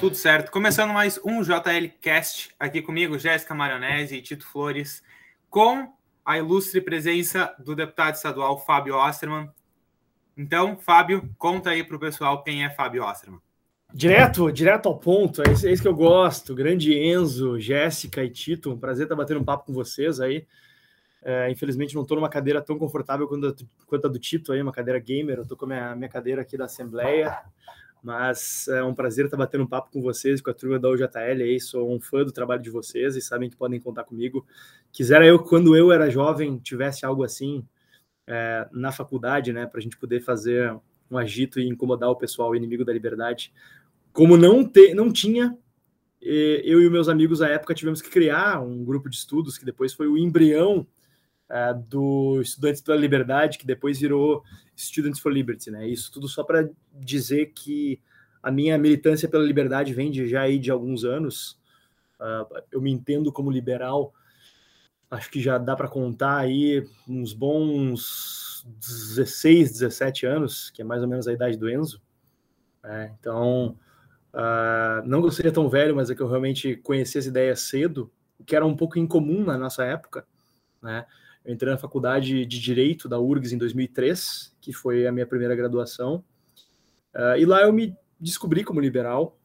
Tudo certo. Começando mais um JL Cast aqui comigo, Jéssica Maronese e Tito Flores, com a ilustre presença do deputado estadual Fábio Osterman. Então, Fábio, conta aí para o pessoal quem é Fábio Osterman. Direto, direto ao ponto, é isso, é isso que eu gosto. Grande Enzo, Jéssica e Tito, um prazer estar batendo um papo com vocês aí. É, infelizmente não estou numa cadeira tão confortável quanto a, quanto a do Tito aí, uma cadeira gamer. Eu estou com a minha, minha cadeira aqui da Assembleia, mas é um prazer estar batendo um papo com vocês, com a turma da UJL aí. Sou um fã do trabalho de vocês e sabem que podem contar comigo. Quisera eu, quando eu era jovem, tivesse algo assim é, na faculdade, né, para a gente poder fazer um agito e incomodar o pessoal inimigo da liberdade. Como não, te, não tinha, eu e meus amigos à época tivemos que criar um grupo de estudos que depois foi o embrião uh, do Estudantes pela Liberdade, que depois virou Students for Liberty, né? Isso tudo só para dizer que a minha militância pela liberdade vem de, já aí de alguns anos. Uh, eu me entendo como liberal. Acho que já dá para contar aí uns bons 16, 17 anos, que é mais ou menos a idade do Enzo. É, então, uh, não seja tão velho, mas é que eu realmente conheci essa ideia cedo, que era um pouco incomum na nossa época, né? Eu entrei na faculdade de Direito da URGS em 2003, que foi a minha primeira graduação. Uh, e lá eu me descobri como liberal.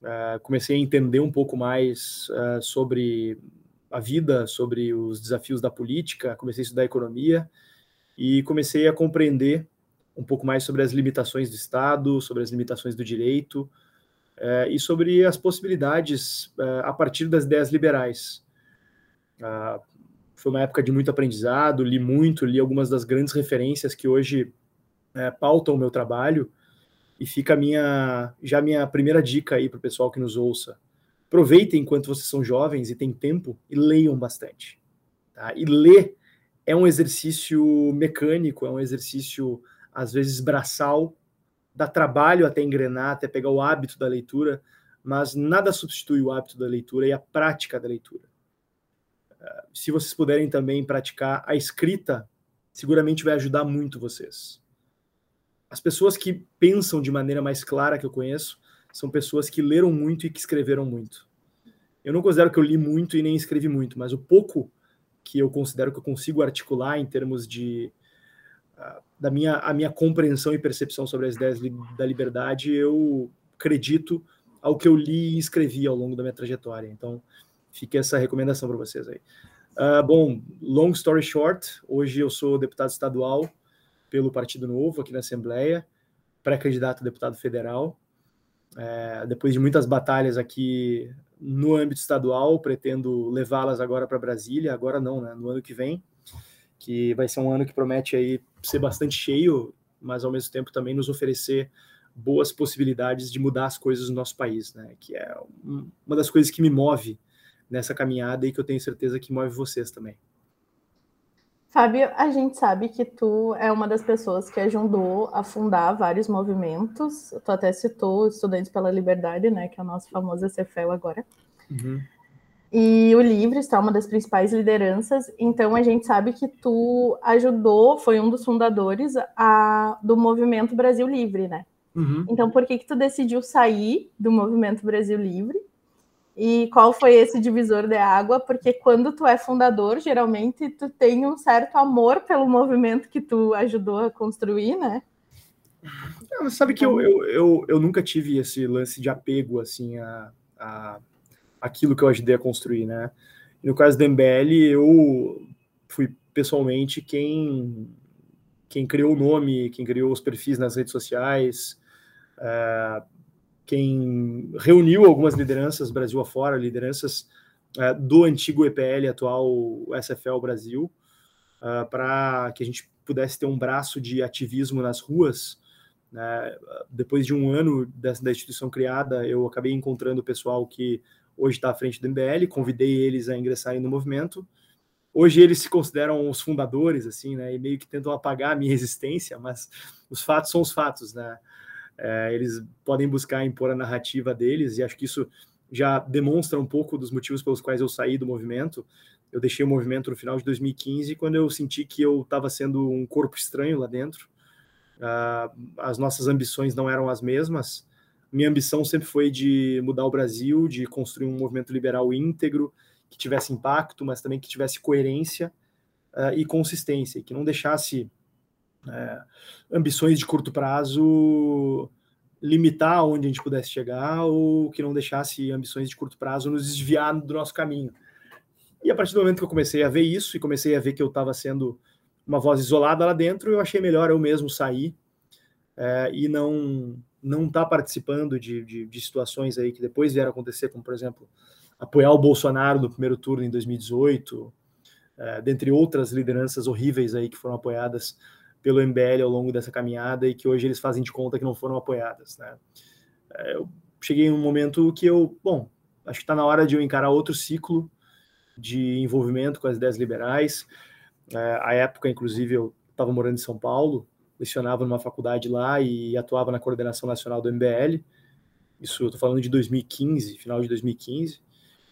Uh, comecei a entender um pouco mais uh, sobre a vida, sobre os desafios da política. Comecei a estudar economia e comecei a compreender um pouco mais sobre as limitações do Estado, sobre as limitações do direito e sobre as possibilidades a partir das ideias liberais. Foi uma época de muito aprendizado, li muito, li algumas das grandes referências que hoje é, pautam o meu trabalho, e fica a minha, já minha primeira dica aí para o pessoal que nos ouça. Aproveitem enquanto vocês são jovens e têm tempo e leiam bastante. Tá? E ler é um exercício mecânico, é um exercício, às vezes, braçal, dá trabalho até engrenar, até pegar o hábito da leitura, mas nada substitui o hábito da leitura e a prática da leitura se vocês puderem também praticar a escrita, seguramente vai ajudar muito vocês. As pessoas que pensam de maneira mais clara que eu conheço são pessoas que leram muito e que escreveram muito. Eu não considero que eu li muito e nem escrevi muito, mas o pouco que eu considero que eu consigo articular em termos de uh, da minha a minha compreensão e percepção sobre as ideias da liberdade, eu acredito ao que eu li e escrevi ao longo da minha trajetória. Então, fica essa recomendação para vocês aí. Uh, bom, long story short, hoje eu sou deputado estadual pelo Partido Novo aqui na Assembleia, pré-candidato a deputado federal. É, depois de muitas batalhas aqui no âmbito estadual, pretendo levá-las agora para Brasília, agora não, né, no ano que vem, que vai ser um ano que promete aí ser bastante cheio, mas ao mesmo tempo também nos oferecer boas possibilidades de mudar as coisas no nosso país, né, que é uma das coisas que me move nessa caminhada e que eu tenho certeza que move vocês também. Fábio, a gente sabe que tu é uma das pessoas que ajudou a fundar vários movimentos. Tu até citou Estudantes pela Liberdade, né, que é o nosso famoso CFL agora. Uhum. E o Livre está uma das principais lideranças. Então a gente sabe que tu ajudou, foi um dos fundadores a, do movimento Brasil Livre, né? Uhum. Então por que que tu decidiu sair do movimento Brasil Livre e qual foi esse divisor de água? Porque quando tu é fundador, geralmente tu tem um certo amor pelo movimento que tu ajudou a construir, né? Não, sabe que eu, eu, eu, eu, nunca tive esse lance de apego assim a, a aquilo que eu ajudei a construir, né? no caso do MBL, eu fui pessoalmente quem quem criou o nome, quem criou os perfis nas redes sociais, uh, quem reuniu algumas lideranças Brasil afora, lideranças uh, do antigo EPL, atual SFL Brasil, uh, é, para que a gente pudesse ter um braço de ativismo nas ruas. Né? Depois de um ano da, da instituição criada, eu acabei encontrando o pessoal que hoje está à frente do MBL, convidei eles a ingressarem no movimento. Hoje eles se consideram os fundadores, assim, né, e meio que tentam apagar a minha existência, mas os fatos são os fatos, né. É, eles podem buscar impor a narrativa deles, e acho que isso já demonstra um pouco dos motivos pelos quais eu saí do movimento. Eu deixei o movimento no final de 2015, quando eu senti que eu estava sendo um corpo estranho lá dentro. Uh, as nossas ambições não eram as mesmas, minha ambição sempre foi de mudar o Brasil, de construir um movimento liberal íntegro, que tivesse impacto, mas também que tivesse coerência uh, e consistência, que não deixasse uh, ambições de curto prazo limitar onde a gente pudesse chegar ou que não deixasse ambições de curto prazo nos desviar do nosso caminho. E a partir do momento que eu comecei a ver isso e comecei a ver que eu estava sendo uma voz isolada lá dentro, eu achei melhor eu mesmo sair é, e não não estar tá participando de, de, de, situações aí que depois vieram acontecer, como por exemplo apoiar o Bolsonaro no primeiro turno em 2018, é, dentre outras lideranças horríveis aí que foram apoiadas pelo MBL ao longo dessa caminhada e que hoje eles fazem de conta que não foram apoiadas, né? É, eu cheguei em um momento que eu, bom, acho que está na hora de eu encarar outro ciclo de envolvimento com as ideias liberais. É, a época, inclusive, eu estava morando em São Paulo, lecionava numa faculdade lá e atuava na coordenação nacional do MBL. Isso eu estou falando de 2015, final de 2015.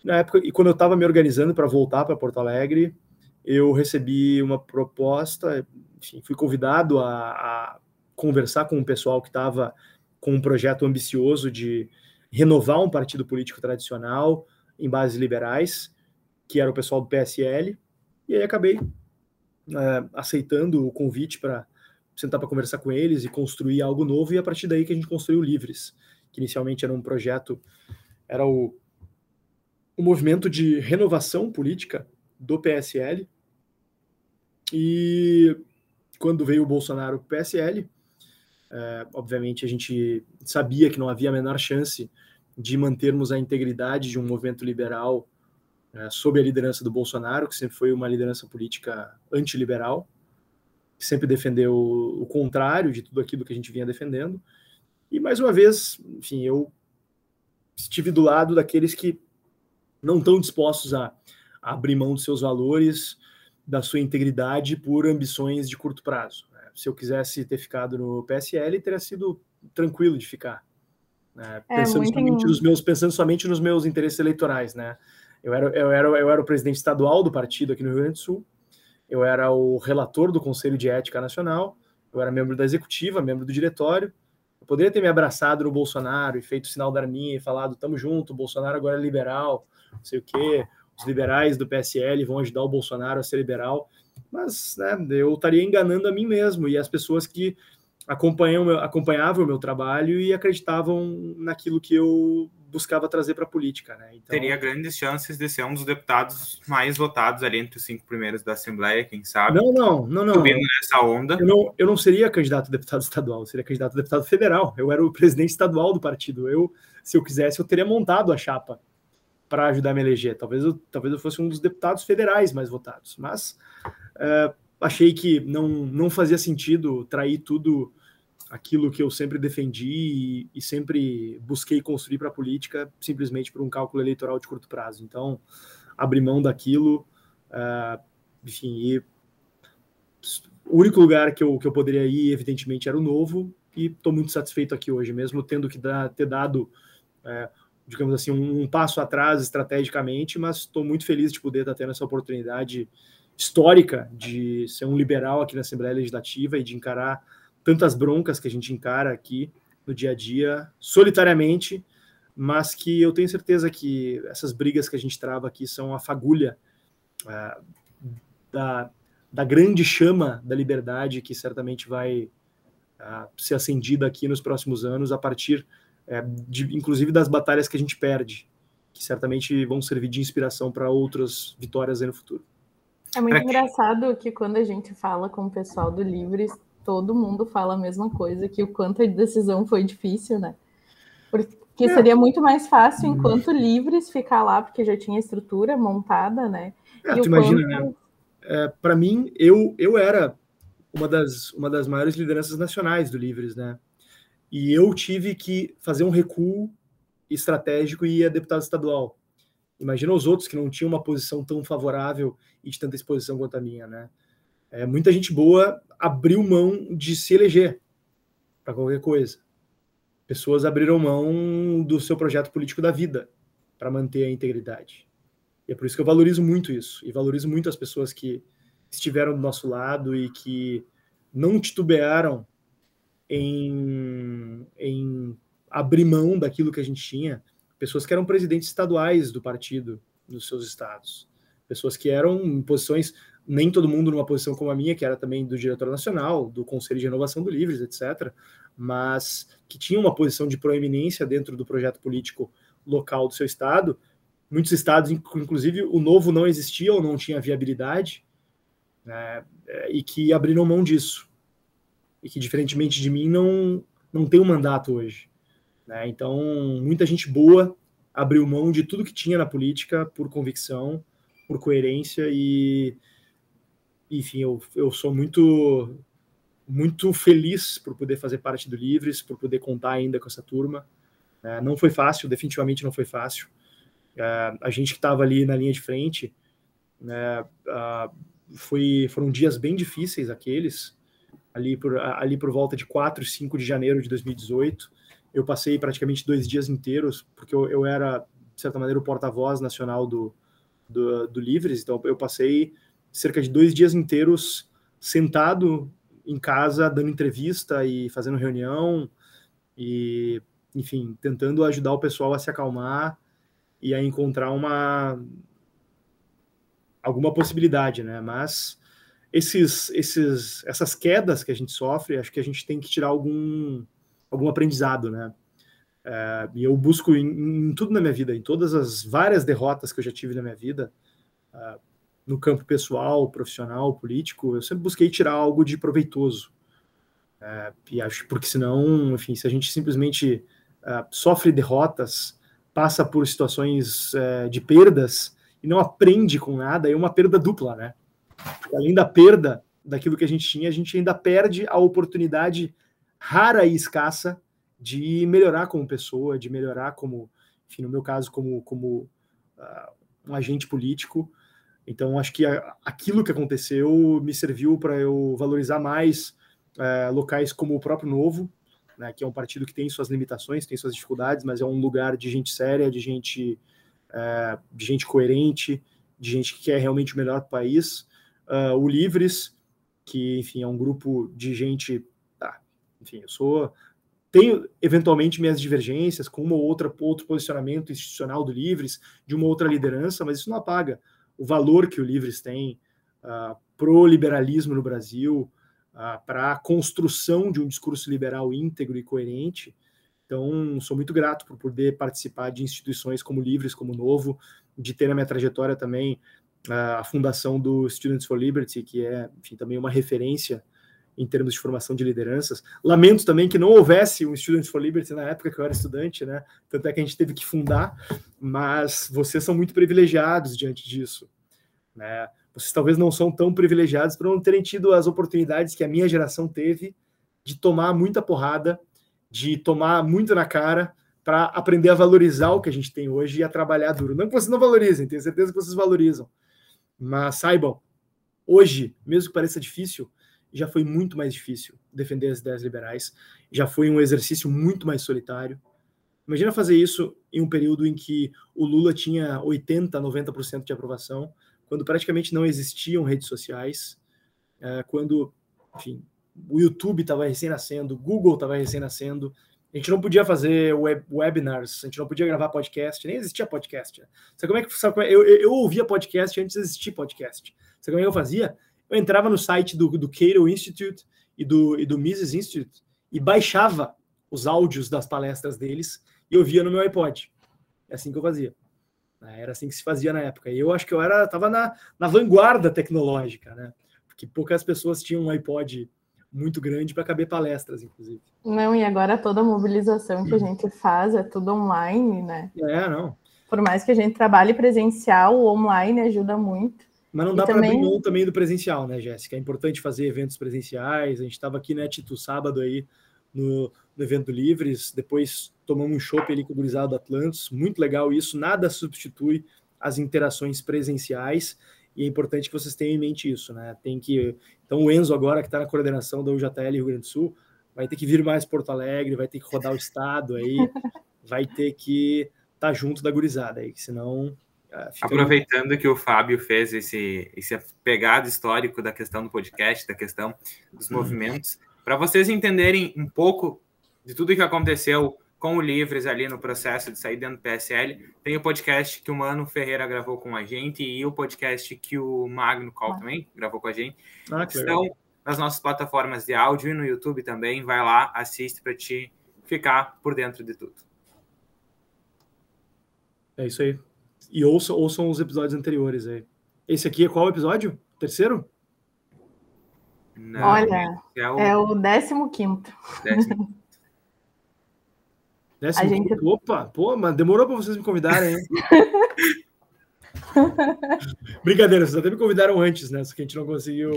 Na época, e quando eu estava me organizando para voltar para Porto Alegre, eu recebi uma proposta, enfim, fui convidado a, a conversar com o pessoal que estava com um projeto ambicioso de renovar um partido político tradicional em bases liberais, que era o pessoal do PSL, e aí acabei é, aceitando o convite para sentar para conversar com eles e construir algo novo, e a partir daí que a gente construiu Livres, que inicialmente era um projeto, era o, o movimento de renovação política do PSL, e quando veio o Bolsonaro para o PSL, é, obviamente a gente sabia que não havia a menor chance de mantermos a integridade de um movimento liberal é, sob a liderança do Bolsonaro, que sempre foi uma liderança política antiliberal, que sempre defendeu o contrário de tudo aquilo que a gente vinha defendendo. E mais uma vez, enfim, eu estive do lado daqueles que não estão dispostos a, abrir mão dos seus valores, da sua integridade por ambições de curto prazo. Né? Se eu quisesse ter ficado no PSL, teria sido tranquilo de ficar. Né? É, pensando, somente nos meus, pensando somente nos meus interesses eleitorais. Né? Eu, era, eu, era, eu era o presidente estadual do partido aqui no Rio Grande do Sul, eu era o relator do Conselho de Ética Nacional, eu era membro da executiva, membro do diretório. Eu poderia ter me abraçado no Bolsonaro e feito o sinal da arminha e falado: tamo junto, Bolsonaro agora é liberal, não sei o quê os liberais do PSL vão ajudar o Bolsonaro a ser liberal, mas né, eu estaria enganando a mim mesmo e as pessoas que acompanham, acompanhavam o meu trabalho e acreditavam naquilo que eu buscava trazer para a política. Né? Então, Teria grandes chances de ser um dos deputados mais votados ali entre os cinco primeiros da Assembleia, quem sabe? Não, não, não, não. Subindo nessa onda. Eu não, eu não seria candidato a deputado estadual, eu seria candidato a deputado federal. Eu era o presidente estadual do partido. Eu, se eu quisesse, eu teria montado a chapa para ajudar a me eleger. Talvez eu, talvez eu fosse um dos deputados federais mais votados, mas é, achei que não, não fazia sentido trair tudo aquilo que eu sempre defendi e, e sempre busquei construir para a política simplesmente por um cálculo eleitoral de curto prazo. Então, abri mão daquilo, é, enfim, e o único lugar que eu, que eu poderia ir, evidentemente, era o novo, e estou muito satisfeito aqui hoje, mesmo tendo que dar, ter dado é, digamos assim, um, passo atrás estrategicamente, mas estou muito feliz de poder estar tendo essa oportunidade histórica de ser um liberal aqui na Assembleia Legislativa e de encarar tantas broncas que a gente encara aqui no dia a dia, solitariamente, mas que eu tenho certeza que essas brigas que a gente trava aqui são a fagulha uh, da, da grande chama da liberdade que certamente vai uh, ser acendida aqui nos próximos anos a partir é, de, inclusive das batalhas que a gente perde, que certamente vão servir de inspiração para outras vitórias aí no futuro. É muito engraçado que quando a gente fala com o pessoal do Livres, todo mundo fala a mesma coisa, que o quanto a decisão foi difícil, né? Porque é. seria muito mais fácil enquanto Livres ficar lá, porque já tinha estrutura montada, né? É, e tu imagina, quanto... né? É, para mim, eu, eu era uma das, uma das maiores lideranças nacionais do Livres, né? E eu tive que fazer um recuo estratégico e ir a deputado estadual. Imagina os outros que não tinham uma posição tão favorável e de tanta exposição quanto a minha, né? É, muita gente boa abriu mão de se eleger para qualquer coisa. Pessoas abriram mão do seu projeto político da vida para manter a integridade. E é por isso que eu valorizo muito isso. E valorizo muito as pessoas que estiveram do nosso lado e que não titubearam em, em abrir mão daquilo que a gente tinha. Pessoas que eram presidentes estaduais do partido nos seus estados, pessoas que eram em posições, nem todo mundo numa posição como a minha, que era também do diretor nacional, do Conselho de Renovação do Livres, etc., mas que tinha uma posição de proeminência dentro do projeto político local do seu estado. Muitos estados, inclusive o novo não existia ou não tinha viabilidade, né, e que abriram mão disso. E que, diferentemente de mim, não, não tem um mandato hoje. Né? Então, muita gente boa abriu mão de tudo que tinha na política por convicção, por coerência e, enfim, eu, eu sou muito muito feliz por poder fazer parte do Livres, por poder contar ainda com essa turma. É, não foi fácil, definitivamente não foi fácil. É, a gente que estava ali na linha de frente, né, foi, foram dias bem difíceis aqueles, ali por, ali por volta de 4 e 5 de janeiro de 2018. Eu passei praticamente dois dias inteiros, porque eu, eu era, de certa maneira, o porta-voz nacional do, do, do Livres, então eu passei cerca de dois dias inteiros sentado em casa, dando entrevista e fazendo reunião, e, enfim, tentando ajudar o pessoal a se acalmar e a encontrar uma alguma possibilidade, né? Mas esses, esses, essas quedas que a gente sofre, acho que a gente tem que tirar algum, algum aprendizado, né? É, e eu busco em, em, tudo na minha vida, em todas as várias derrotas que eu já tive na minha vida, uh, no campo pessoal, profissional, político, eu sempre busquei tirar algo de proveitoso. É, e acho porque senão, enfim, se a gente simplesmente uh, sofre derrotas, passa por situações de perdas e não aprende com nada, é uma perda dupla, né? Além da perda daquilo que a gente tinha, a gente ainda perde a oportunidade rara e escassa de melhorar como pessoa, de melhorar como, enfim, no meu caso, como, como uh, um agente político. Então, acho que a, aquilo que aconteceu me serviu para eu valorizar mais uh, locais como o próprio Novo, né, que é um partido que tem suas limitações, tem suas dificuldades, mas é um lugar de gente séria, de gente, uh, de gente coerente, de gente que quer realmente o melhor para o país uh, o Livres, que, enfim, é um grupo de gente. Tá, enfim, eu sou. Tenho eventualmente minhas divergências com uma ou outra outro posicionamento institucional do Livres, de uma outra liderança, mas isso não apaga o valor que o Livres tem uh, pro liberalismo no Brasil, uh, para a construção de um discurso liberal íntegro e coerente. Então, sou muito grato por poder participar de instituições como Livres, como Novo, de ter na minha trajetória também a fundação do Students for Liberty, que é, enfim, também uma referência em termos de formação de lideranças. Lamento também que não houvesse um Students for Liberty na época que eu era estudante, né? Tanto é que a gente teve que fundar, mas vocês são muito privilegiados diante disso, né? Vocês talvez não são tão privilegiados por não terem tido as oportunidades que a minha geração teve de tomar muita porrada, de tomar muito na cara para aprender a valorizar o que a gente tem hoje e a trabalhar duro. Não que vocês não valorizem, tenho certeza que vocês valorizam, mas saibam, hoje, mesmo que pareça difícil, já foi muito mais difícil defender as ideias liberais, já foi um exercício muito mais solitário. Imagina fazer isso em um período em que o Lula tinha 80, 90% de aprovação, quando praticamente não existiam redes sociais, é, quando, enfim, o YouTube estava recém-nascendo, o Google estava recém-nascendo, a gente não podia fazer web, webinars, a gente não podia gravar podcast, nem existia podcast. Sabe como é que sabe é? Eu, eu, ouvia podcast antes de existir podcast. Sabe como é que eu fazia? Eu entrava no site do, do Cato Institute e do, e do Mises Institute e baixava os áudios das palestras deles e ouvia no meu iPod. É assim que eu fazia. Né? Era assim que se fazia na época. E eu acho que eu era, estava na, na vanguarda tecnológica, né? Porque poucas pessoas tinham um iPod muito grande para caber palestras, inclusive. Não, e agora toda a mobilização que a gente faz é tudo online, né? É, não. Por mais que a gente trabalhe presencial, o online ajuda muito. Mas não dá também... para abrir mão também do presencial, né, Jéssica? É importante fazer eventos presenciais. A gente estava aqui, né, Tito, sábado aí, no, no evento Livres, depois tomamos um chopp ali com o gurizado Atlantis, muito legal isso, nada substitui as interações presenciais, e é importante que vocês tenham em mente isso, né? Tem que então o Enzo agora que está na coordenação da UJL Rio Grande do Sul vai ter que vir mais Porto Alegre, vai ter que rodar o estado aí, vai ter que estar tá junto da gurizada aí, senão uh, Aproveitando que o Fábio fez esse, esse pegado histórico da questão do podcast, da questão dos uhum. movimentos, para vocês entenderem um pouco de tudo que aconteceu com o Livres ali no processo de sair dentro do PSL. Tem o podcast que o Mano Ferreira gravou com a gente e o podcast que o Magno Call ah. também gravou com a gente. Ah, Estão nas nossas plataformas de áudio e no YouTube também. Vai lá, assiste para te ficar por dentro de tudo. É isso aí. E ouçam, ouçam os episódios anteriores aí. Esse aqui é qual episódio? Terceiro? Não, Olha, é o, é o décimo quinto. Décimo. Décimo gente... quinto. Opa, pô, mas demorou para vocês me convidarem, hein? Brincadeira, vocês até me convidaram antes, né? Só que a gente não conseguiu.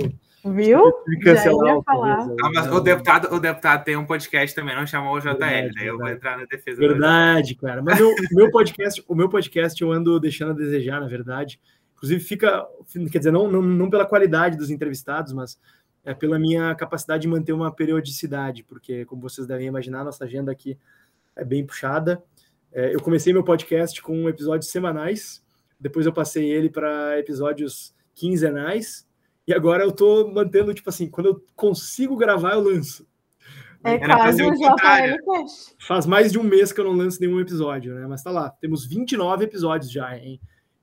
Viu? Cancelar falar. Ah, mas o deputado, o deputado tem um podcast também, não chamou o JL, verdade, né? Eu vou entrar na defesa. Verdade, cara. Mas meu, meu podcast, o meu podcast eu ando deixando a desejar, na verdade. Inclusive, fica, quer dizer, não, não, não pela qualidade dos entrevistados, mas é pela minha capacidade de manter uma periodicidade, porque, como vocês devem imaginar, nossa agenda aqui é bem puxada. É, eu comecei meu podcast com episódios semanais, depois eu passei ele para episódios quinzenais, e agora eu estou mantendo, tipo assim, quando eu consigo gravar, eu lanço. É quase um JL Faz mais de um mês que eu não lanço nenhum episódio, né? Mas tá lá, temos 29 episódios já, hein?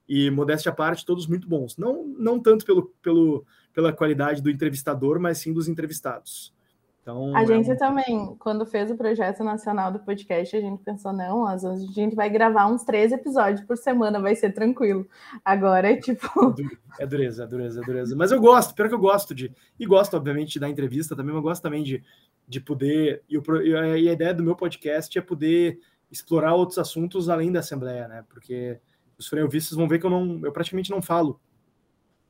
E modéstia à parte, todos muito bons. Não, não tanto pelo, pelo, pela qualidade do entrevistador, mas sim dos entrevistados. Então, a é gente um... também, quando fez o projeto nacional do podcast, a gente pensou, não, a gente vai gravar uns três episódios por semana, vai ser tranquilo. Agora é tipo. É dureza, é dureza, é dureza. Mas eu gosto, pior que eu gosto de. E gosto, obviamente, dar entrevista também, mas eu gosto também de, de poder. E, o, e a ideia do meu podcast é poder explorar outros assuntos além da Assembleia, né? Porque os freiovistas vão ver que eu não, eu praticamente não falo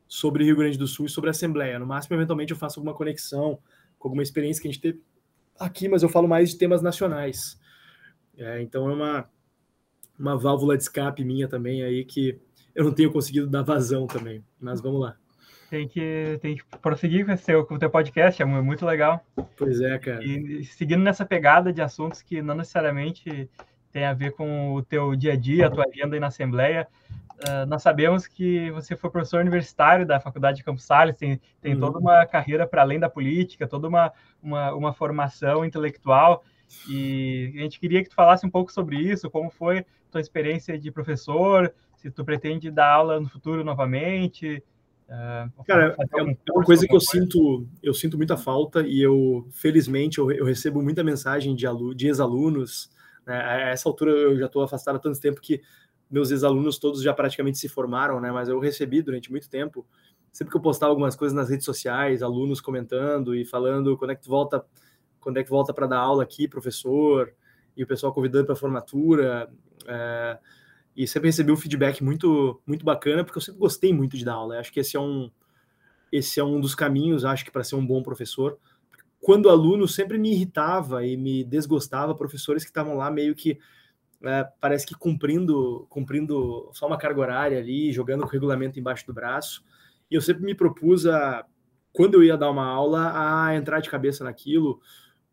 sobre Rio Grande do Sul e sobre a Assembleia. No máximo, eventualmente, eu faço alguma conexão com alguma experiência que a gente teve aqui, mas eu falo mais de temas nacionais. É, então é uma, uma válvula de escape minha também aí que eu não tenho conseguido dar vazão também. Mas vamos lá. Tem que, tem que prosseguir com, esse, com o teu podcast, é muito legal. Pois é, cara. E seguindo nessa pegada de assuntos que não necessariamente tem a ver com o teu dia a dia, a tua agenda aí na Assembleia. Uh, nós sabemos que você foi professor universitário da Faculdade de Campos Salles, tem, tem uhum. toda uma carreira para além da política, toda uma, uma, uma, formação intelectual, e a gente queria que tu falasse um pouco sobre isso, como foi tua experiência de professor, se tu pretende dar aula no futuro novamente. Uh, Cara, é uma coisa que eu coisa. sinto, eu sinto muita falta e eu, felizmente, eu, eu recebo muita mensagem de, de ex-alunos né? A essa altura eu já estou afastado há tanto tempo que meus ex-alunos todos já praticamente se formaram, né? Mas eu recebi durante muito tempo, sempre que eu postava algumas coisas nas redes sociais, alunos comentando e falando quando é que tu volta, quando é que volta para dar aula aqui, professor, e o pessoal convidando para formatura. É, e sempre recebi um feedback muito muito bacana, porque eu sempre gostei muito de dar aula. Eu acho que esse é um esse é um dos caminhos, acho que para ser um bom professor quando aluno sempre me irritava e me desgostava professores que estavam lá meio que é, parece que cumprindo cumprindo só uma carga horária ali, jogando o regulamento embaixo do braço. E eu sempre me propus a quando eu ia dar uma aula a entrar de cabeça naquilo.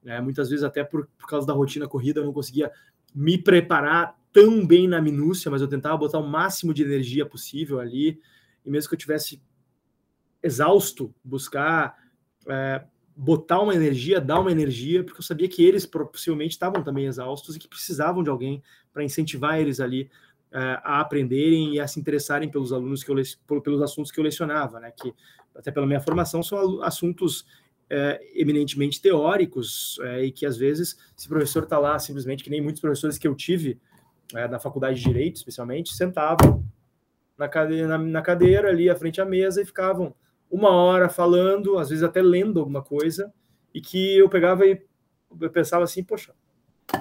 É, muitas vezes até por, por causa da rotina corrida eu não conseguia me preparar tão bem na minúcia, mas eu tentava botar o máximo de energia possível ali. E mesmo que eu tivesse exausto, buscar é, botar uma energia, dar uma energia, porque eu sabia que eles possivelmente estavam também exaustos e que precisavam de alguém para incentivar eles ali uh, a aprenderem e a se interessarem pelos alunos que eu pelos assuntos que eu lecionava, né? Que até pela minha formação são assuntos uh, eminentemente teóricos uh, e que às vezes se o professor está lá simplesmente que nem muitos professores que eu tive na faculdade de direito, especialmente, sentavam na cadeira, na, na cadeira ali à frente à mesa e ficavam uma hora falando, às vezes até lendo alguma coisa, e que eu pegava e eu pensava assim, poxa, eu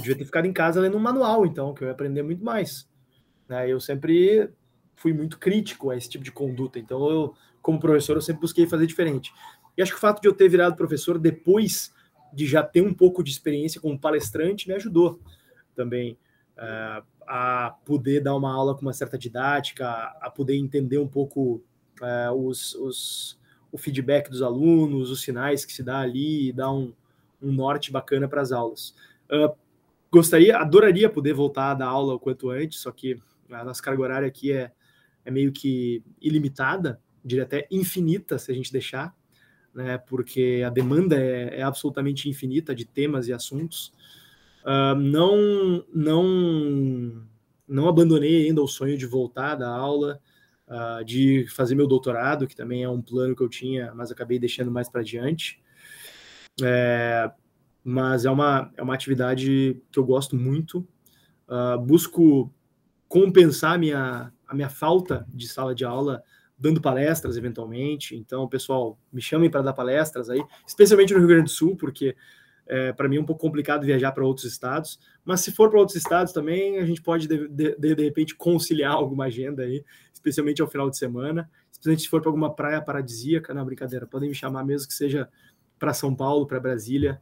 devia ter ficado em casa lendo um manual, então, que eu ia aprender muito mais. Né? Eu sempre fui muito crítico a esse tipo de conduta, então eu, como professor, eu sempre busquei fazer diferente. E acho que o fato de eu ter virado professor depois de já ter um pouco de experiência como palestrante me ajudou também uh, a poder dar uma aula com uma certa didática, a poder entender um pouco é, os, os, o feedback dos alunos, os sinais que se dá ali, e dá um, um norte bacana para as aulas. Uh, gostaria, adoraria poder voltar a dar aula o quanto antes, só que a nossa carga horária aqui é, é meio que ilimitada, diria até infinita, se a gente deixar, né, porque a demanda é, é absolutamente infinita de temas e assuntos. Uh, não, não, não abandonei ainda o sonho de voltar da aula, uh, de fazer meu doutorado, que também é um plano que eu tinha, mas acabei deixando mais para diante. É, mas é uma, é uma atividade que eu gosto muito. Uh, busco compensar minha, a minha falta de sala de aula dando palestras eventualmente. Então, pessoal, me chamem para dar palestras aí, especialmente no Rio Grande do Sul, porque é, para mim é um pouco complicado viajar para outros estados. Mas se for para outros estados também, a gente pode de, de, de, repente conciliar alguma agenda aí, especialmente ao final de semana. Especialmente se for para alguma praia paradisíaca, na brincadeira, podem me chamar mesmo que seja para São Paulo, para Brasília.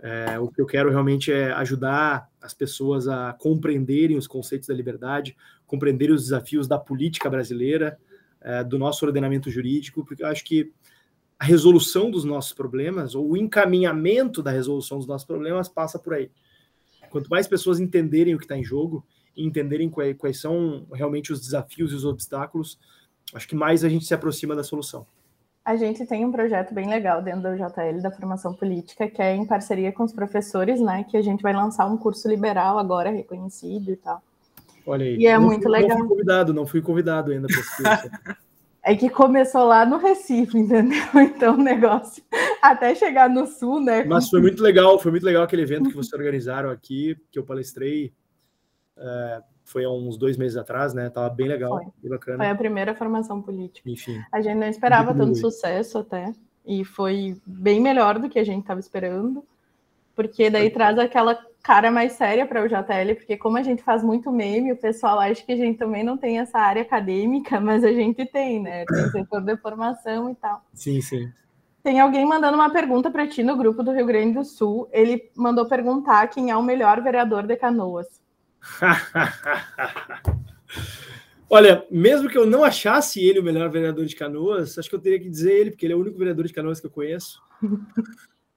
É, o que eu quero realmente é ajudar as pessoas a compreenderem os conceitos da liberdade, compreenderem os desafios da política brasileira, é, do nosso ordenamento jurídico, porque eu acho que a resolução dos nossos problemas, ou o encaminhamento da resolução dos nossos problemas, passa por aí. Quanto mais pessoas entenderem o que está em jogo, e entenderem quais, quais são realmente os desafios e os obstáculos, acho que mais a gente se aproxima da solução. A gente tem um projeto bem legal dentro do JL da formação política, que é em parceria com os professores, né? Que a gente vai lançar um curso liberal agora reconhecido e tal. Olha aí. E é muito fui, legal. Não fui convidado, não fui convidado ainda para É que começou lá no Recife, entendeu? Então o negócio até chegar no sul, né? Mas foi muito legal, foi muito legal aquele evento que vocês organizaram aqui, que eu palestrei. É, foi há uns dois meses atrás, né? Tava bem legal, foi. bem bacana. Foi a primeira formação política. Enfim. A gente não esperava tanto sucesso até. E foi bem melhor do que a gente estava esperando. Porque daí foi. traz aquela cara mais séria para o JL, porque como a gente faz muito meme, o pessoal acha que a gente também não tem essa área acadêmica, mas a gente tem, né? Tem setor de formação e tal. Sim, sim. Tem alguém mandando uma pergunta para ti no grupo do Rio Grande do Sul. Ele mandou perguntar quem é o melhor vereador de Canoas. Olha, mesmo que eu não achasse ele o melhor vereador de Canoas, acho que eu teria que dizer ele, porque ele é o único vereador de Canoas que eu conheço.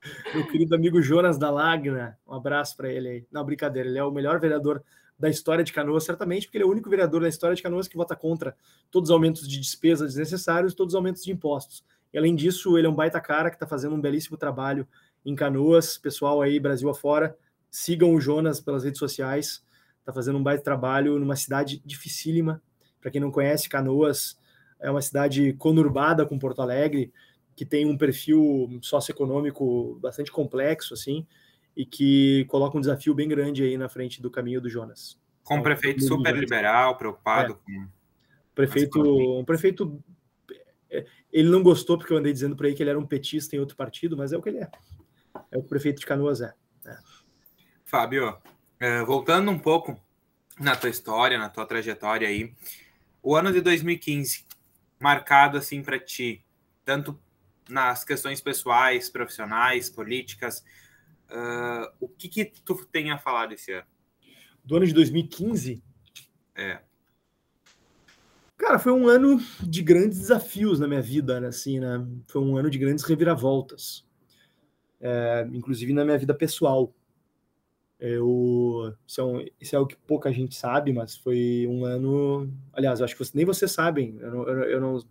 Meu querido amigo Jonas da Lagna, um abraço para ele aí. Não, brincadeira, ele é o melhor vereador da história de Canoas, certamente, porque ele é o único vereador da história de Canoas que vota contra todos os aumentos de despesas desnecessários, todos os aumentos de impostos. E além disso, ele é um baita cara que está fazendo um belíssimo trabalho em Canoas. Pessoal aí, Brasil afora, sigam o Jonas pelas redes sociais. Está fazendo um baita trabalho numa cidade dificílima. Para quem não conhece, Canoas é uma cidade conurbada com Porto Alegre, que tem um perfil socioeconômico bastante complexo, assim, e que coloca um desafio bem grande aí na frente do caminho do Jonas. Com um então, prefeito super liberal, preocupado é. com. Prefeito, um prefeito. É, ele não gostou porque eu andei dizendo para ele que ele era um petista em outro partido, mas é o que ele é. É o que o prefeito de Canoas é. é. Fábio, é, voltando um pouco na tua história, na tua trajetória aí, o ano de 2015, marcado assim para ti, tanto nas questões pessoais, profissionais, políticas. Uh, o que, que tu tem a falar desse ano? Do ano de 2015? É. Cara, foi um ano de grandes desafios na minha vida, né? Assim, né? Foi um ano de grandes reviravoltas. É, inclusive na minha vida pessoal. Eu, isso, é um, isso é algo que pouca gente sabe, mas foi um ano. Aliás, acho que você, nem vocês sabem. Eu não, eu, eu não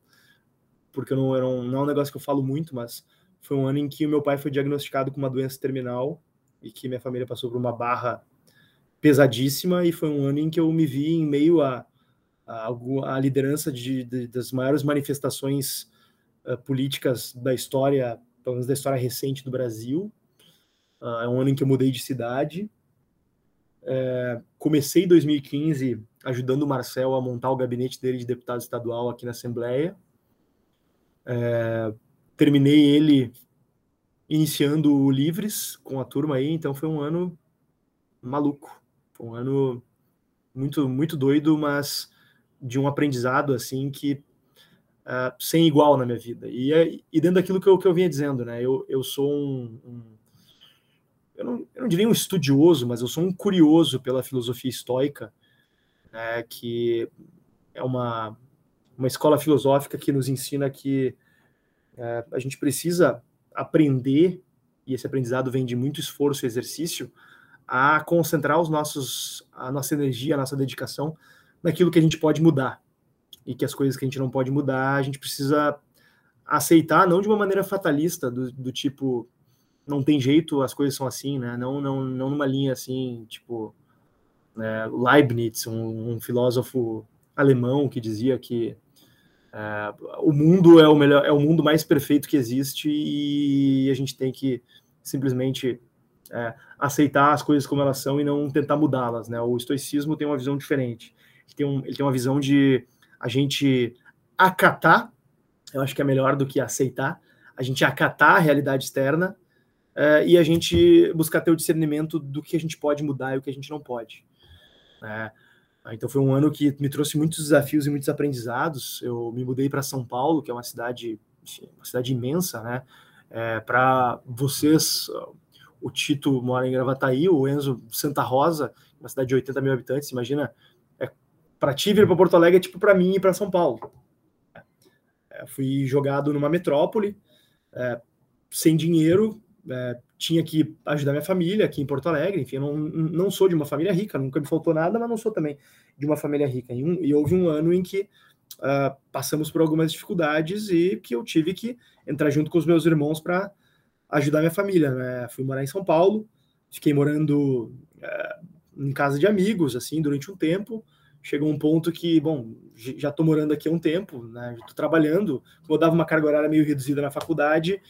porque não, eu não, não é um negócio que eu falo muito, mas foi um ano em que o meu pai foi diagnosticado com uma doença terminal e que minha família passou por uma barra pesadíssima e foi um ano em que eu me vi em meio a, a, a liderança de, de, das maiores manifestações uh, políticas da história, pelo menos da história recente do Brasil. Uh, é um ano em que eu mudei de cidade. É, comecei em 2015 ajudando o Marcel a montar o gabinete dele de deputado estadual aqui na Assembleia. É, terminei ele iniciando o Livres com a turma aí, então foi um ano maluco. Foi um ano muito, muito doido, mas de um aprendizado assim que uh, sem igual na minha vida. E, é, e dentro daquilo que eu, que eu vinha dizendo, né? Eu, eu sou um, um eu, não, eu não diria um estudioso, mas eu sou um curioso pela filosofia estoica, né, que é uma, uma escola filosófica que nos ensina que é, a gente precisa aprender, e esse aprendizado vem de muito esforço e exercício, a concentrar os nossos, a nossa energia, a nossa dedicação naquilo que a gente pode mudar. E que as coisas que a gente não pode mudar, a gente precisa aceitar, não de uma maneira fatalista, do, do tipo, não tem jeito, as coisas são assim, né? Não, não, não numa linha assim, tipo né, Leibniz, um, um, filósofo alemão que dizia que é, o mundo é o melhor, é o mundo mais perfeito que existe e a gente tem que simplesmente é, aceitar as coisas como elas são e não tentar mudá-las, né? O estoicismo tem uma visão diferente. Ele tem, um, ele tem uma visão de a gente acatar, eu acho que é melhor do que aceitar, a gente acatar a realidade externa é, e a gente buscar ter o discernimento do que a gente pode mudar e o que a gente não pode. Né? Então foi um ano que me trouxe muitos desafios e muitos aprendizados. Eu me mudei para São Paulo, que é uma cidade, uma cidade imensa, né? É, para vocês, o Tito mora em Gravataí, o Enzo Santa Rosa, uma cidade de 80 mil habitantes. Imagina, é, para ti vir para Porto Alegre é tipo para mim ir para São Paulo. É, fui jogado numa metrópole, é, sem dinheiro, é, tinha que ajudar minha família aqui em Porto Alegre. Enfim, eu não, não sou de uma família rica, nunca me faltou nada, mas não sou também de uma família rica. E, um, e houve um ano em que uh, passamos por algumas dificuldades e que eu tive que entrar junto com os meus irmãos para ajudar minha família. Né? Fui morar em São Paulo, fiquei morando uh, em casa de amigos, assim, durante um tempo. Chegou um ponto que, bom, já estou morando aqui há um tempo, né? Estou trabalhando, como eu dava uma carga horária meio reduzida na faculdade,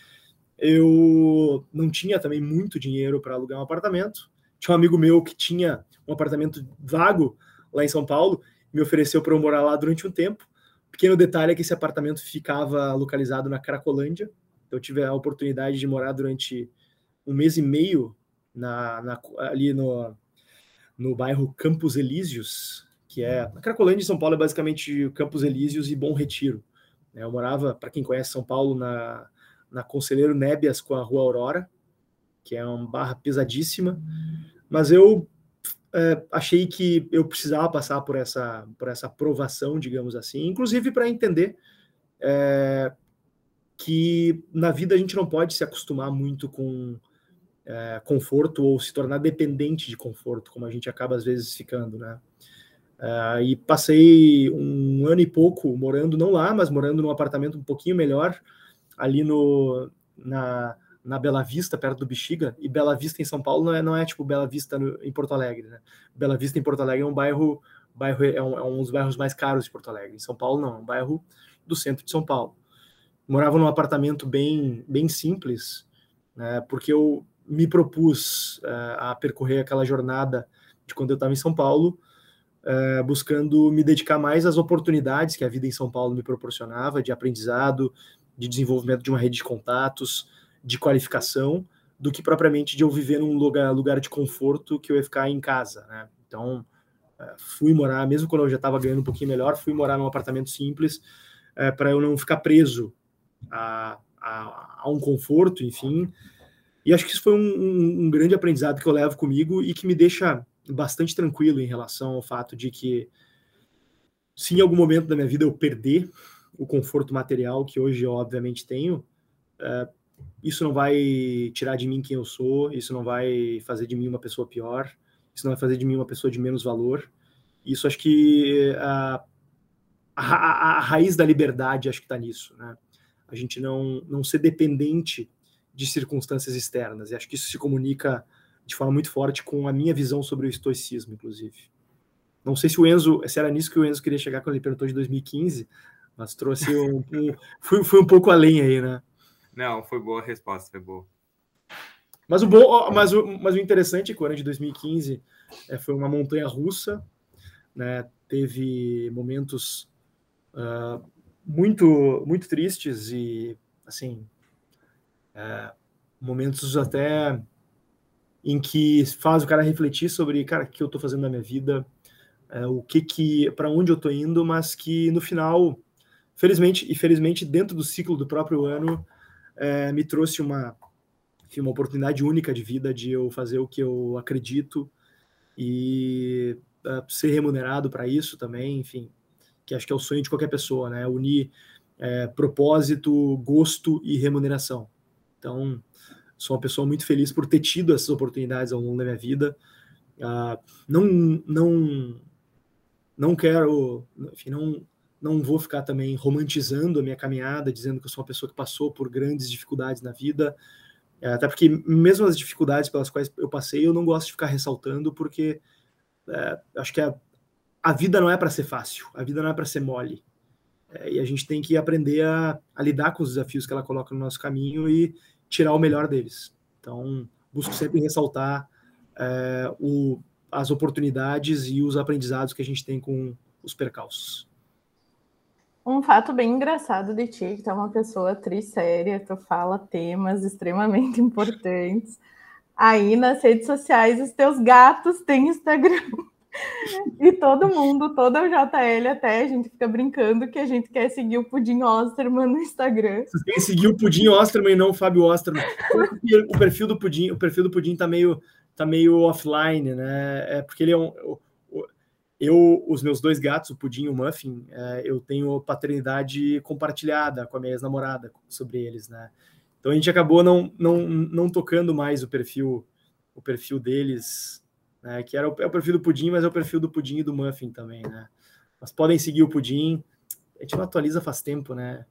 eu não tinha também muito dinheiro para alugar um apartamento. Tinha um amigo meu que tinha um apartamento vago lá em São Paulo, me ofereceu para eu morar lá durante um tempo. Pequeno detalhe é que esse apartamento ficava localizado na Cracolândia. Então, eu tive a oportunidade de morar durante um mês e meio na, na, ali no, no bairro Campos Elíseos, que é. A Cracolândia em São Paulo é basicamente Campos Elíseos e Bom Retiro. Eu morava, para quem conhece São Paulo, na, na Conselheiro Nébias com a Rua Aurora, que é uma barra pesadíssima, mas eu é, achei que eu precisava passar por essa, por essa aprovação, digamos assim, inclusive para entender é, que na vida a gente não pode se acostumar muito com é, conforto ou se tornar dependente de conforto, como a gente acaba às vezes ficando, né? É, e passei um ano e pouco morando, não lá, mas morando num apartamento um pouquinho melhor, ali no, na, na Bela Vista, perto do Bexiga, e Bela Vista em São Paulo não é, não é tipo Bela Vista no, em Porto Alegre, né? Bela Vista em Porto Alegre é um bairro, bairro é, um, é um dos bairros mais caros de Porto Alegre. Em São Paulo não, é um bairro do centro de São Paulo. Morava num apartamento bem, bem simples, né, porque eu me propus uh, a percorrer aquela jornada de quando eu estava em São Paulo, uh, buscando me dedicar mais às oportunidades que a vida em São Paulo me proporcionava, de aprendizado, de desenvolvimento de uma rede de contatos, de qualificação, do que propriamente de eu viver num lugar, lugar de conforto que eu ia ficar em casa, né? Então, é, fui morar, mesmo quando eu já estava ganhando um pouquinho melhor, fui morar num apartamento simples é, para eu não ficar preso a, a, a, um conforto, enfim. E acho que isso foi um, um, um grande aprendizado que eu levo comigo e que me deixa bastante tranquilo em relação ao fato de que se em algum momento da minha vida eu perder o conforto material que hoje eu obviamente tenho, é, isso não vai tirar de mim quem eu sou, isso não vai fazer de mim uma pessoa pior, isso não vai fazer de mim uma pessoa de menos valor. Isso acho que a, a, a raiz da liberdade acho que está nisso, né? A gente não, não ser dependente de circunstâncias externas. E acho que isso se comunica de forma muito forte com a minha visão sobre o estoicismo, inclusive. Não sei se o Enzo, se era nisso que o Enzo queria chegar quando ele perguntou de 2015, mas trouxe um, um fui, fui um pouco além aí, né? Não, foi boa a resposta, foi boa. Mas o bom, mas o, mas o interessante é que o ano de 2015 é, foi uma montanha russa, né? Teve momentos uh, muito muito tristes e assim é, momentos até em que faz o cara refletir sobre cara o que eu estou fazendo na minha vida, é, o que que para onde eu estou indo, mas que no final Felizmente, e felizmente, dentro do ciclo do próprio ano, é, me trouxe uma, uma oportunidade única de vida de eu fazer o que eu acredito e uh, ser remunerado para isso também, enfim, que acho que é o sonho de qualquer pessoa, né? Unir é, propósito, gosto e remuneração. Então, sou uma pessoa muito feliz por ter tido essas oportunidades ao longo da minha vida. Uh, não, não, não quero, enfim, não, não vou ficar também romantizando a minha caminhada, dizendo que eu sou uma pessoa que passou por grandes dificuldades na vida. É, até porque, mesmo as dificuldades pelas quais eu passei, eu não gosto de ficar ressaltando, porque é, acho que a, a vida não é para ser fácil, a vida não é para ser mole. É, e a gente tem que aprender a, a, lidar com os desafios que ela coloca no nosso caminho e tirar o melhor deles. Então, busco sempre ressaltar é, o, as oportunidades e os aprendizados que a gente tem com os percalços. Um fato bem engraçado de ti, que tu é uma pessoa séria, tu fala temas extremamente importantes. Aí nas redes sociais, os teus gatos têm Instagram. E todo mundo, toda o JL até, a gente fica brincando que a gente quer seguir o Pudim Osterman no Instagram. Vocês têm que seguir o Pudim Osterman e não o Fábio Osterman. O perfil do Pudim, o perfil do Pudim tá meio, tá meio offline, né? É porque ele é um eu, os meus dois gatos, o Pudim e o Muffin, é, eu tenho paternidade compartilhada com a minha ex-namorada sobre eles, né? Então a gente acabou não, não, não tocando mais o perfil o perfil deles, né? Que era o, é o perfil do Pudim, mas é o perfil do Pudim e do Muffin também, né? Mas podem seguir o Pudim. A gente não atualiza faz tempo, né?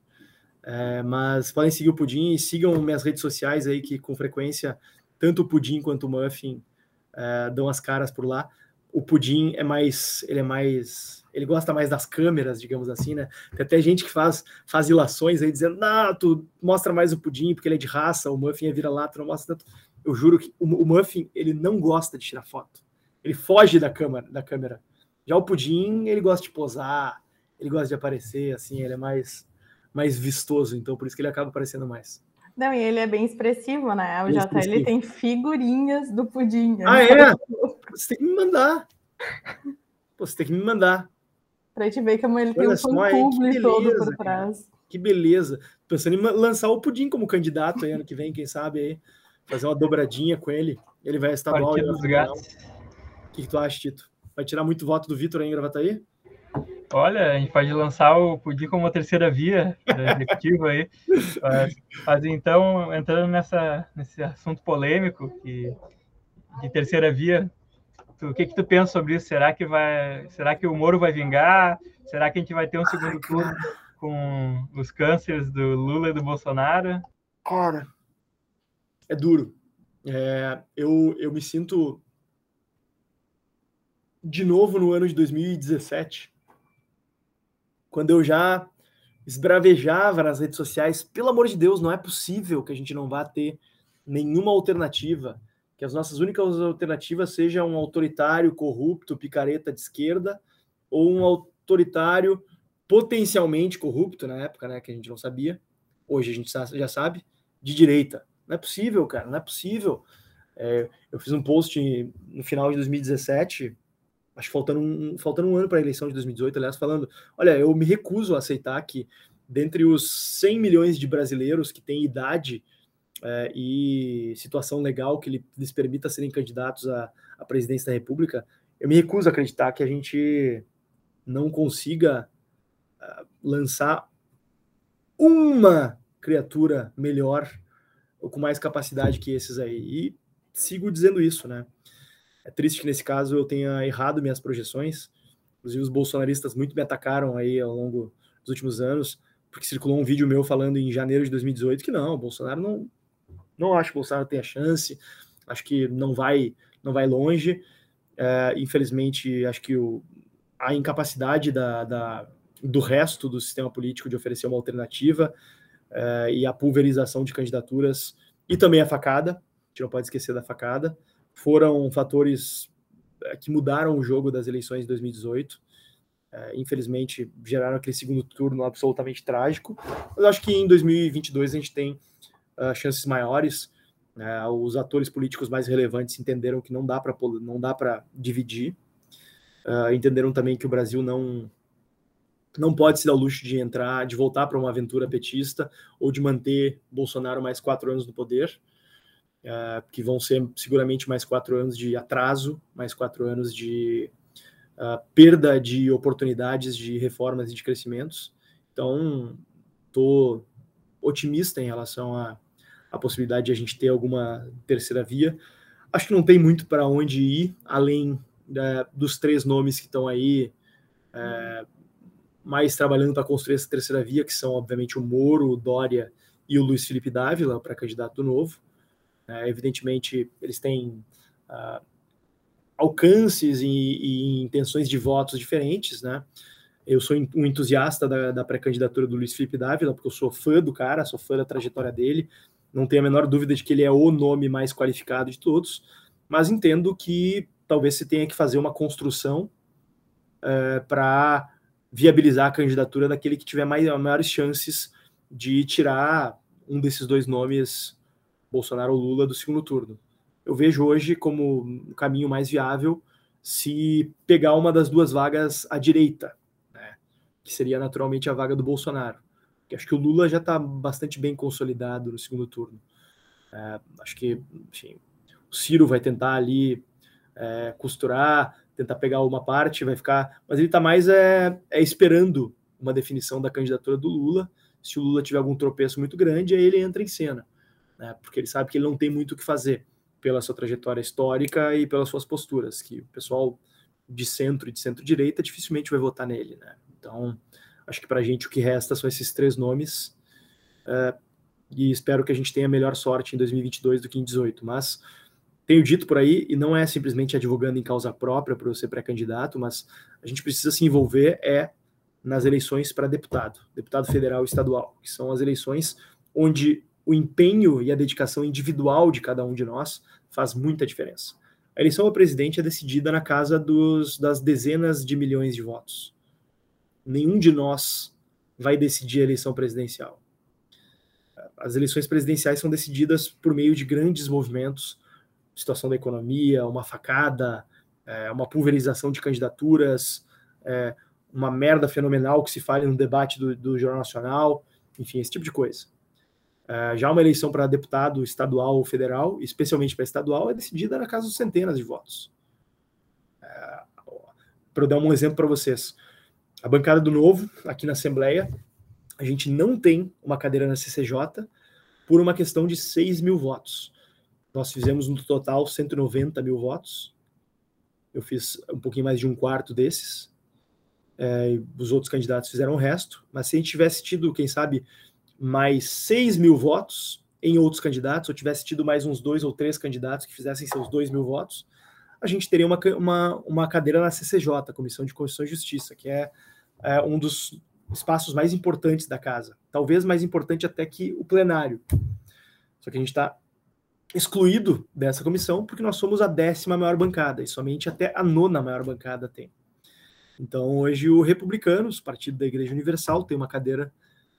É, mas podem seguir o Pudim e sigam minhas redes sociais aí, que com frequência, tanto o Pudim quanto o Muffin é, dão as caras por lá o Pudim é mais, ele é mais, ele gosta mais das câmeras, digamos assim, né? Tem até gente que faz, faz ilações aí dizendo, não, tu mostra mais o Pudim porque ele é de raça, o Muffin é vira-lata, não mostra tanto. Eu juro que o, o, Muffin, ele não gosta de tirar foto. Ele foge da câmera, da câmera. Já o Pudim, ele gosta de posar, ele gosta de aparecer, assim, ele é mais, mais vistoso, então por isso que ele acaba aparecendo mais. Não, e ele é bem expressivo, né? O JL expressivo. tem figurinhas do pudim. Ah, é? Você tem que me mandar. Pô, você tem que me mandar. Pra gente ver como ele Olha tem um fã todo por trás. Cara. Que beleza. Pensando em lançar o Pudim como candidato aí ano que vem, quem sabe aí. Fazer uma dobradinha com ele. Ele vai estar bom. O que, que tu acha, Tito? Vai tirar muito voto do Vitor aí em Gravataí? Olha, a gente pode lançar o Pudim como uma terceira via executiva aí. Mas, mas, então, entrando nessa, nesse assunto polêmico que, de terceira via, tu, o que, que tu pensa sobre isso? Será que vai. Será que o Moro vai vingar? Será que a gente vai ter um segundo Ai, turno com os cânceres do Lula e do Bolsonaro? Cara, é duro. É, eu, eu me sinto de novo no ano de 2017 quando eu já esbravejava nas redes sociais, pelo amor de Deus, não é possível que a gente não vá ter nenhuma alternativa, que as nossas únicas alternativas sejam um autoritário, corrupto, picareta de esquerda, ou um autoritário potencialmente corrupto na época, né, que a gente não sabia, hoje a gente já sabe, de direita. Não é possível, cara, não é possível. É, eu fiz um post no final de 2017 acho que faltando um, faltando um ano para a eleição de 2018, aliás, falando: olha, eu me recuso a aceitar que, dentre os 100 milhões de brasileiros que têm idade é, e situação legal que lhes permita serem candidatos à, à presidência da República, eu me recuso a acreditar que a gente não consiga uh, lançar uma criatura melhor ou com mais capacidade que esses aí. E sigo dizendo isso, né? É triste que nesse caso eu tenha errado minhas projeções. Inclusive, os bolsonaristas muito me atacaram aí ao longo dos últimos anos, porque circulou um vídeo meu falando em janeiro de 2018 que não, o Bolsonaro não, não acho que o Bolsonaro tenha chance, acho que não vai, não vai longe. É, infelizmente, acho que o, a incapacidade da, da, do resto do sistema político de oferecer uma alternativa é, e a pulverização de candidaturas e também a facada, a gente não pode esquecer da facada, foram fatores eh, que mudaram o jogo das eleições de 2018. É, infelizmente, geraram aquele segundo turno absolutamente trágico. Mas acho que em 2022 a gente tem uh, chances maiores. Né? Os atores políticos mais relevantes entenderam que não dá para não dá para dividir. Uh, entenderam também que o Brasil não não pode se dar o luxo de entrar, de voltar para uma aventura petista ou de manter Bolsonaro mais quatro anos no poder uh, que vão ser seguramente mais quatro anos de atraso, mais quatro anos de uh, perda de oportunidades de reformas e de crescimentos. Então, estou otimista em relação à, à possibilidade de a gente ter alguma terceira via. Acho que não tem muito para onde ir, além dos três nomes que estão aí é, mais trabalhando para construir essa terceira via, que são, obviamente, o Moro, o Dória e o Luiz Felipe Dávila, para candidato novo. É, evidentemente, eles têm uh, alcances e, e, intenções de votos diferentes, né? Eu sou um entusiasta da, da pré-candidatura do Luiz Felipe Dávila, porque eu sou fã do cara, sou fã da trajetória dele, não tenho a menor dúvida de que ele é o nome mais qualificado de todos, mas entendo que talvez se tenha que fazer uma construção é, para viabilizar a candidatura daquele que tiver mais, maiores chances de tirar um desses dois nomes, Bolsonaro ou Lula, do segundo turno. Eu vejo hoje como o caminho mais viável se pegar uma das duas vagas à direita, né, que seria naturalmente a vaga do Bolsonaro. Que acho que o Lula já está bastante bem consolidado no segundo turno. É, acho que enfim, o Ciro vai tentar ali é, costurar, tentar pegar uma parte, vai ficar. Mas ele está mais é, é, esperando uma definição da candidatura do Lula. Se o Lula tiver algum tropeço muito grande, aí ele entra em cena, né? porque ele sabe que ele não tem muito o que fazer pela sua trajetória histórica e pelas suas posturas, que o pessoal de centro e de centro-direita dificilmente vai votar nele. Né? Então, acho que para a gente o que resta são esses três nomes. É, e espero que a gente tenha melhor sorte em 2022 do que em 2018. Mas tenho dito por aí, e não é simplesmente advogando em causa própria para eu ser pré-candidato, mas a gente precisa se envolver é nas eleições para deputado, deputado federal e estadual, que são as eleições onde o empenho e a dedicação individual de cada um de nós faz muita diferença. A eleição ao presidente é decidida na casa dos, das dezenas de milhões de votos. Nenhum de nós vai decidir a eleição presidencial. As eleições presidenciais são decididas por meio de grandes movimentos situação da economia, uma facada, é, uma pulverização de candidaturas, é, uma merda fenomenal que se fale no debate do, do Jornal Nacional, enfim, esse tipo de coisa. É, já uma eleição para deputado estadual ou federal, especialmente para estadual, é decidida na casa de centenas de votos. É, para eu dar um exemplo para vocês, a bancada do Novo, aqui na Assembleia, a gente não tem uma cadeira na CCJ por uma questão de 6 mil votos. Nós fizemos no total 190 mil votos. Eu fiz um pouquinho mais de um quarto desses. É, os outros candidatos fizeram o resto. Mas se a gente tivesse tido, quem sabe, mais 6 mil votos em outros candidatos, ou tivesse tido mais uns dois ou três candidatos que fizessem seus 2 mil votos, a gente teria uma, uma, uma cadeira na CCJ, Comissão de Constituição e Justiça, que é, é um dos espaços mais importantes da casa. Talvez mais importante até que o plenário. Só que a gente está excluído dessa comissão porque nós somos a décima maior bancada e somente até a nona maior bancada tem. Então, hoje, o Republicanos, Partido da Igreja Universal, tem uma cadeira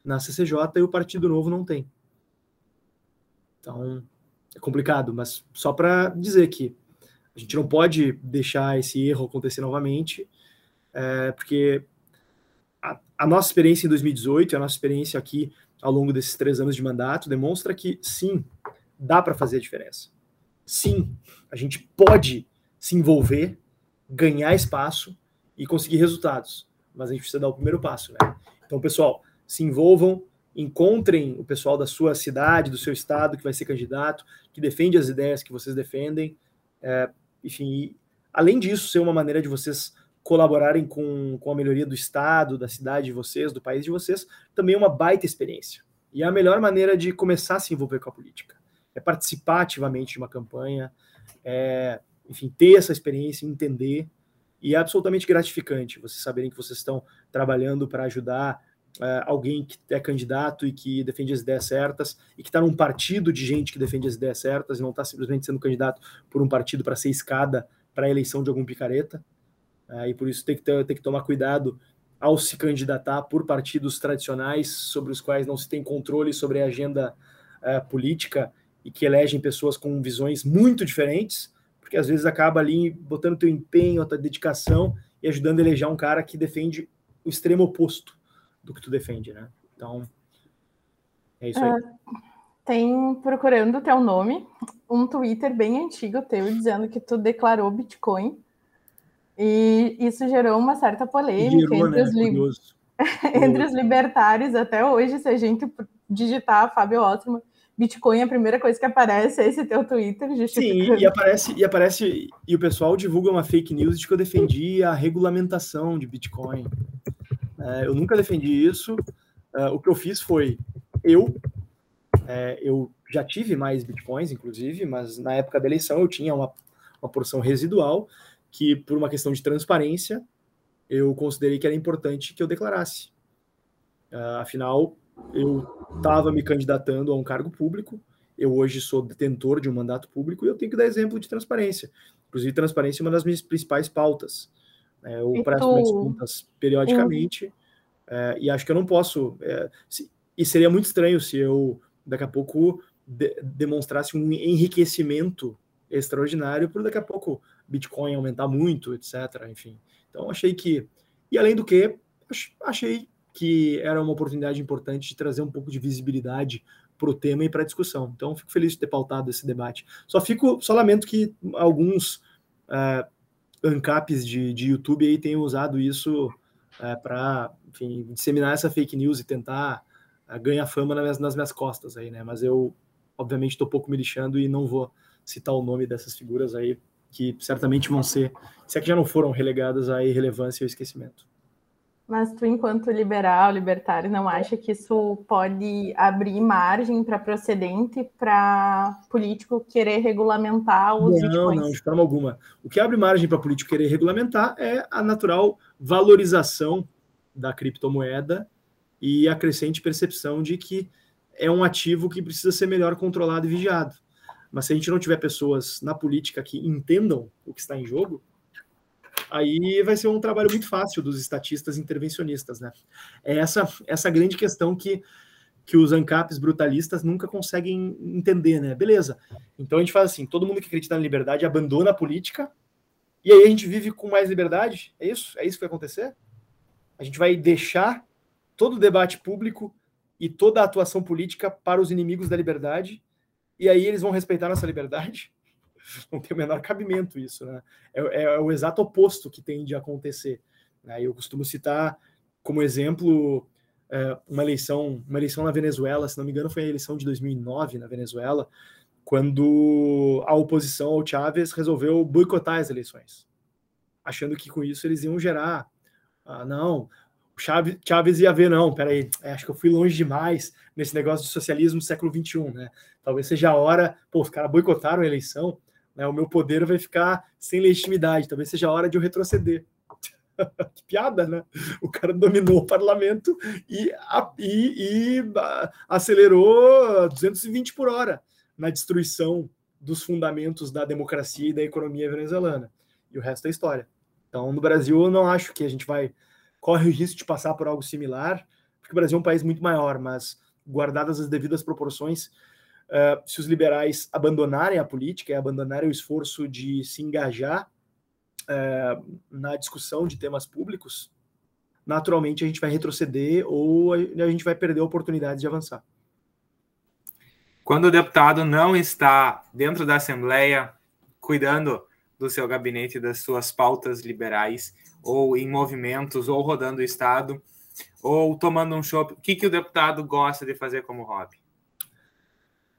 na CCJ e o Partido Novo não tem. Então, é complicado, mas só para dizer que a gente não pode deixar esse erro acontecer novamente, é, porque a, a, nossa experiência em 2018 e a nossa experiência aqui ao longo desses três anos de mandato demonstra que, sim, dá para fazer a diferença. Sim, a gente pode se envolver, ganhar espaço e conseguir resultados, mas a gente precisa dar o primeiro passo, né? Então, pessoal, se envolvam, encontrem o pessoal da sua cidade, do seu estado que vai ser candidato, que defende as ideias que vocês defendem, é, enfim, além disso, ser uma maneira de vocês colaborarem com, com a melhoria do estado, da cidade de vocês, do país de vocês, também é uma baita experiência. E é a melhor maneira de começar a se envolver com a política é participar ativamente de uma campanha, é, enfim, ter essa experiência, entender, e é absolutamente gratificante vocês saberem que vocês estão trabalhando para ajudar é, alguém que é candidato e que defende as ideias certas, e que está num partido de gente que defende as ideias certas, e não está simplesmente sendo candidato por um partido para ser escada para a eleição de algum picareta, é, e por isso tem que, ter, tem que tomar cuidado ao se candidatar por partidos tradicionais sobre os quais não se tem controle sobre a agenda é, política e que elegem pessoas com visões muito diferentes, porque às vezes acaba ali botando teu empenho, a tua dedicação e ajudando a eleger um cara que defende o extremo oposto do que tu defende, né? Então, é isso aí. Uh, tem, procurando o teu nome, um Twitter bem antigo teu dizendo que tu declarou Bitcoin e isso gerou uma certa polêmica gerou, entre, né? os, li... entre os libertários até hoje, se a gente digitar Fábio Ottman, Bitcoin, a primeira coisa que aparece é esse teu Twitter. Sim, e aparece, e aparece, e o pessoal divulga uma fake news de que eu defendi a regulamentação de Bitcoin. É, eu nunca defendi isso. É, o que eu fiz foi, eu, é, eu já tive mais bitcoins, inclusive, mas na época da eleição eu tinha uma, uma porção residual que, por uma questão de transparência, eu considerei que era importante que eu declarasse. Uh, afinal, eu estava me candidatando a um cargo público, eu hoje sou detentor de um mandato público e eu tenho que dar exemplo de transparência. Inclusive, transparência é uma das minhas principais pautas. É, eu e presto tu... minhas contas periodicamente uhum. é, e acho que eu não posso. É, se, e seria muito estranho se eu, daqui a pouco, de, demonstrasse um enriquecimento extraordinário por daqui a pouco Bitcoin aumentar muito, etc. Enfim. Então, achei que. E além do que, achei que era uma oportunidade importante de trazer um pouco de visibilidade para o tema e para a discussão. Então, fico feliz de ter pautado esse debate. Só fico, só lamento que alguns uh, ANCAPs de, de YouTube aí tenham usado isso é, para, disseminar essa fake news e tentar uh, ganhar fama nas minhas, nas minhas costas aí, né? Mas eu, obviamente, estou pouco me lixando e não vou citar o nome dessas figuras aí, que certamente vão ser, se é que já não foram relegadas à irrelevância e ao esquecimento. Mas tu, enquanto liberal, libertário, não acha que isso pode abrir margem para procedente para político querer regulamentar os não, bitcoins? Não, de forma alguma. O que abre margem para político querer regulamentar é a natural valorização da criptomoeda e a crescente percepção de que é um ativo que precisa ser melhor controlado e vigiado. Mas se a gente não tiver pessoas na política que entendam o que está em jogo, aí vai ser um trabalho muito fácil dos estatistas intervencionistas, né? É essa, essa grande questão que, que os ANCAPs brutalistas nunca conseguem entender, né? Beleza, então a gente faz assim, todo mundo que acredita na liberdade abandona a política, e aí a gente vive com mais liberdade? É isso? É isso que vai acontecer? A gente vai deixar todo o debate público e toda a atuação política para os inimigos da liberdade, e aí eles vão respeitar nossa liberdade? não tem o menor cabimento isso, né? É, é, o exato oposto que tem de acontecer. Né? Eu costumo citar como exemplo é, uma eleição, uma eleição na Venezuela, se não me engano, foi a eleição de 2009 na Venezuela, quando a oposição ao Chávez resolveu boicotar as eleições, achando que com isso eles iam gerar, ah, não, Chávez, Chávez ia ver, não, peraí, é, acho que eu fui longe demais nesse negócio de socialismo do século XXI, né? Talvez seja a hora, pô, os caras boicotaram a eleição, né, o meu poder vai ficar sem legitimidade. Talvez seja a hora de eu retroceder. que piada, né? O cara dominou o parlamento e, e, e acelerou 220 por hora na destruição dos fundamentos da democracia e da economia venezuelana. E o resto é história. Então, no Brasil, eu não acho que a gente vai corre o risco de passar por algo similar, porque o Brasil é um país muito maior, mas guardadas as devidas proporções, Uh, se os liberais abandonarem a política abandonarem o esforço de se engajar uh, na discussão de temas públicos, naturalmente a gente vai retroceder ou a gente vai perder a oportunidade de avançar. Quando o deputado não está dentro da Assembleia cuidando do seu gabinete das suas pautas liberais, ou em movimentos, ou rodando o Estado, ou tomando um chopp, o que, que o deputado gosta de fazer como hobby?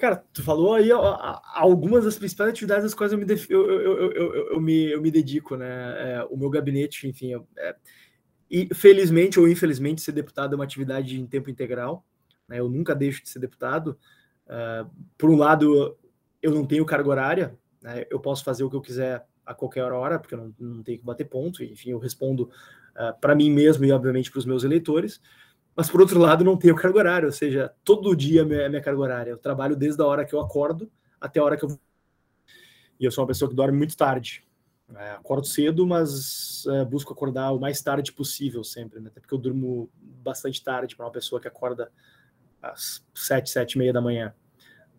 Cara, tu falou aí algumas das principais atividades das quais eu me, eu, eu, eu, me, eu me dedico, né? É, o meu gabinete, enfim, é... e felizmente ou infelizmente, ser deputado é uma atividade em tempo integral. Né? Eu nunca deixo de ser deputado. Uh, por um lado, eu não tenho carga horária, né? eu posso fazer o que eu quiser a qualquer hora, porque eu não, não tenho que bater ponto, enfim, eu respondo para mim mesmo e, obviamente, para os meus eleitores mas por outro lado não tenho carga horária, ou seja, todo dia é minha, minha carga horária. Eu trabalho desde a hora que eu acordo até a hora que eu. E eu sou uma pessoa que dorme muito tarde. É, acordo cedo, mas é, busco acordar o mais tarde possível sempre, né? até porque eu durmo bastante tarde para uma pessoa que acorda às sete, sete e meia da manhã.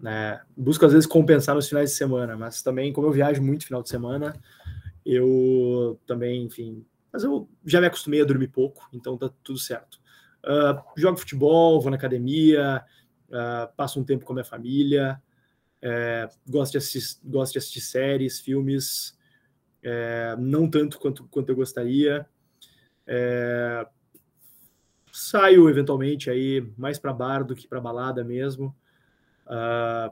Né? Busco às vezes compensar nos finais de semana, mas também, como eu viajo muito final de semana, eu também, enfim. Mas eu já me acostumei a dormir pouco, então tá tudo certo. Uh, jogo futebol, vou na academia, uh, passo um tempo com a minha família, é, gosto, de gosto de assistir séries, filmes, é, não tanto quanto, quanto eu gostaria. É, saio eventualmente aí mais para bar do que para balada mesmo. Uh,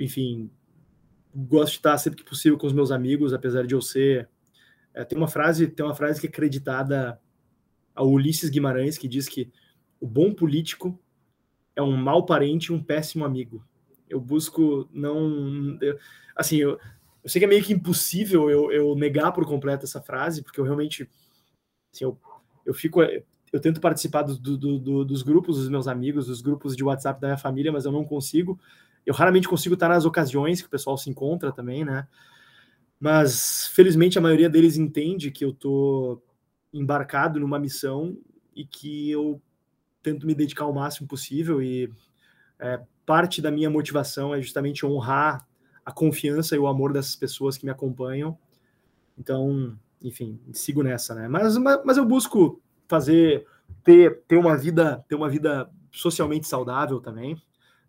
enfim, gosto de estar sempre que possível com os meus amigos, apesar de eu ser. Tem uma frase, tem uma frase que é acreditada ao Ulisses Guimarães, que diz que o bom político é um mau parente e um péssimo amigo. Eu busco não. Eu, assim, eu, eu sei que é meio que impossível eu, eu negar por completo essa frase, porque eu realmente. Assim, eu, eu fico. Eu tento participar do, do, do, dos grupos dos meus amigos, dos grupos de WhatsApp da minha família, mas eu não consigo. Eu raramente consigo estar nas ocasiões que o pessoal se encontra também, né? Mas felizmente a maioria deles entende que eu tô embarcado numa missão e que eu tento me dedicar o máximo possível e é, parte da minha motivação é justamente honrar a confiança e o amor dessas pessoas que me acompanham. Então, enfim, sigo nessa, né? Mas, mas, mas eu busco fazer ter, ter uma vida ter uma vida socialmente saudável também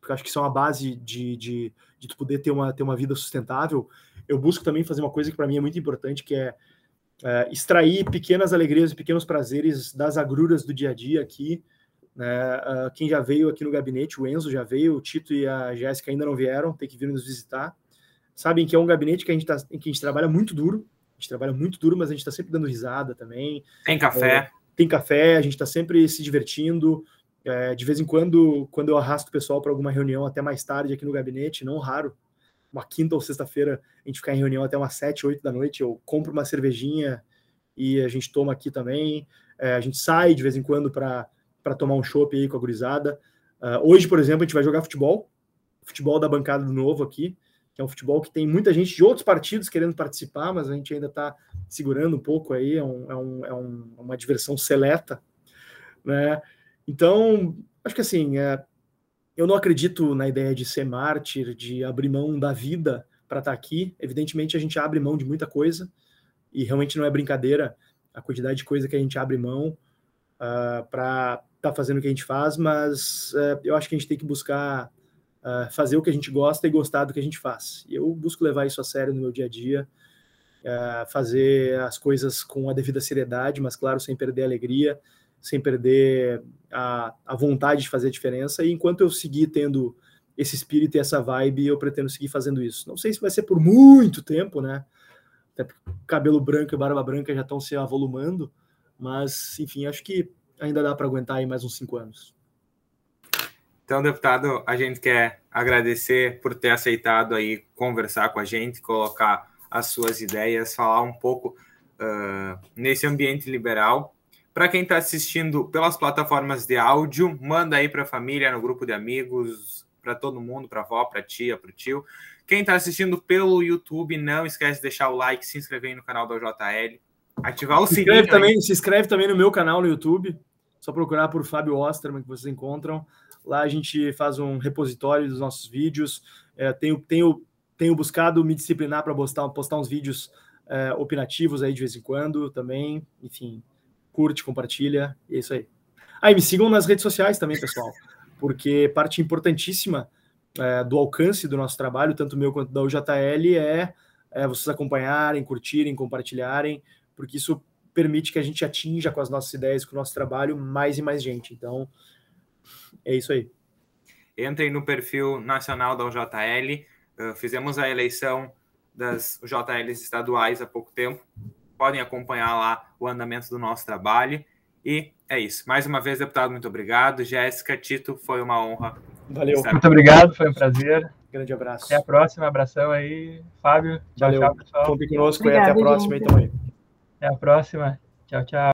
porque acho que isso é uma base de, de, de poder ter uma, ter uma vida sustentável. Eu busco também fazer uma coisa que para mim é muito importante, que é, é, extrair pequenas alegrias e pequenos prazeres das agruras do dia a dia aqui. Né? Uh, quem já veio aqui no gabinete, o Enzo já veio, o Tito e a Jéssica ainda não vieram, tem que vir nos visitar. Sabem que é um gabinete que a gente tá, em que a gente trabalha muito duro, a gente trabalha muito duro, mas a gente está sempre dando risada também. Tem café. É, tem café, a gente está sempre se divertindo. É, de vez em quando, quando eu arrasto o pessoal para alguma reunião até mais tarde aqui no gabinete, não raro, uma quinta ou sexta-feira, a gente ficar em reunião até umas sete, oito da noite, eu compro uma cervejinha e a gente toma aqui também. É, a gente sai de vez em quando para tomar um chopp aí com a gurizada. Uh, hoje, por exemplo, a gente vai jogar futebol, futebol da bancada do novo aqui, que é um futebol que tem muita gente de outros partidos querendo participar, mas a gente ainda está segurando um pouco aí, é, um, é, um, é um, uma diversão seleta, né? Então, acho que assim, é, eu não acredito na ideia de ser mártir, de abrir mão da vida para estar tá aqui. Evidentemente, a gente abre mão de muita coisa, e realmente não é brincadeira a quantidade de coisa que a gente abre mão uh, ah, para estar tá fazendo o que a gente faz, mas uh, eu acho que a gente tem que buscar uh, fazer o que a gente gosta e gostar do que a gente faz. E eu busco levar isso a sério no meu dia a dia, fazer as coisas com a devida seriedade, mas claro, sem perder a alegria, sem perder a, a vontade de fazer a diferença. E enquanto eu seguir tendo esse espírito e essa vibe, eu pretendo seguir fazendo isso. Não sei se vai ser por muito tempo, né? Até cabelo branco e barba branca já estão se avolumando, mas, enfim, acho que ainda dá para aguentar aí mais uns cinco anos. Então, deputado, a gente quer agradecer por ter aceitado aí conversar com a gente, colocar as suas ideias, falar um pouco uh, nesse ambiente liberal para quem está assistindo pelas plataformas de áudio, manda aí para a família, no grupo de amigos, para todo mundo, para avó, para tia, para o tio. Quem está assistindo pelo YouTube, não esquece de deixar o like, se inscrever no canal da JL, ativar o se sininho. Inscreve também, se inscreve também no meu canal no YouTube. Só procurar por Fábio Osterman que vocês encontram. Lá a gente faz um repositório dos nossos vídeos. É, tenho, tenho, tenho buscado me disciplinar para postar, postar uns vídeos é, opinativos aí de vez em quando também. Enfim, curte, compartilha, e é isso aí. Ah, me sigam nas redes sociais também, pessoal, porque parte importantíssima é, do alcance do nosso trabalho, tanto meu quanto da UJL, é, é vocês acompanharem, curtirem, compartilharem, porque isso permite que a gente atinja com as nossas ideias, com o nosso trabalho, mais e mais gente. Então, é isso aí. Entrem no perfil nacional da UJL. Uh, fizemos a eleição das UJLs estaduais há pouco tempo podem acompanhar lá o andamento do nosso trabalho. E é isso. Mais uma vez, deputado, muito obrigado. Jéssica, Tito, foi uma honra. Valeu. Muito obrigado, foi um prazer. Grande abraço. Até a próxima. Abração aí, Fábio. Tchau, Valeu. tchau, pessoal. Contem conosco Obrigada, e até a próxima gente. aí também. Até a próxima. Tchau, tchau.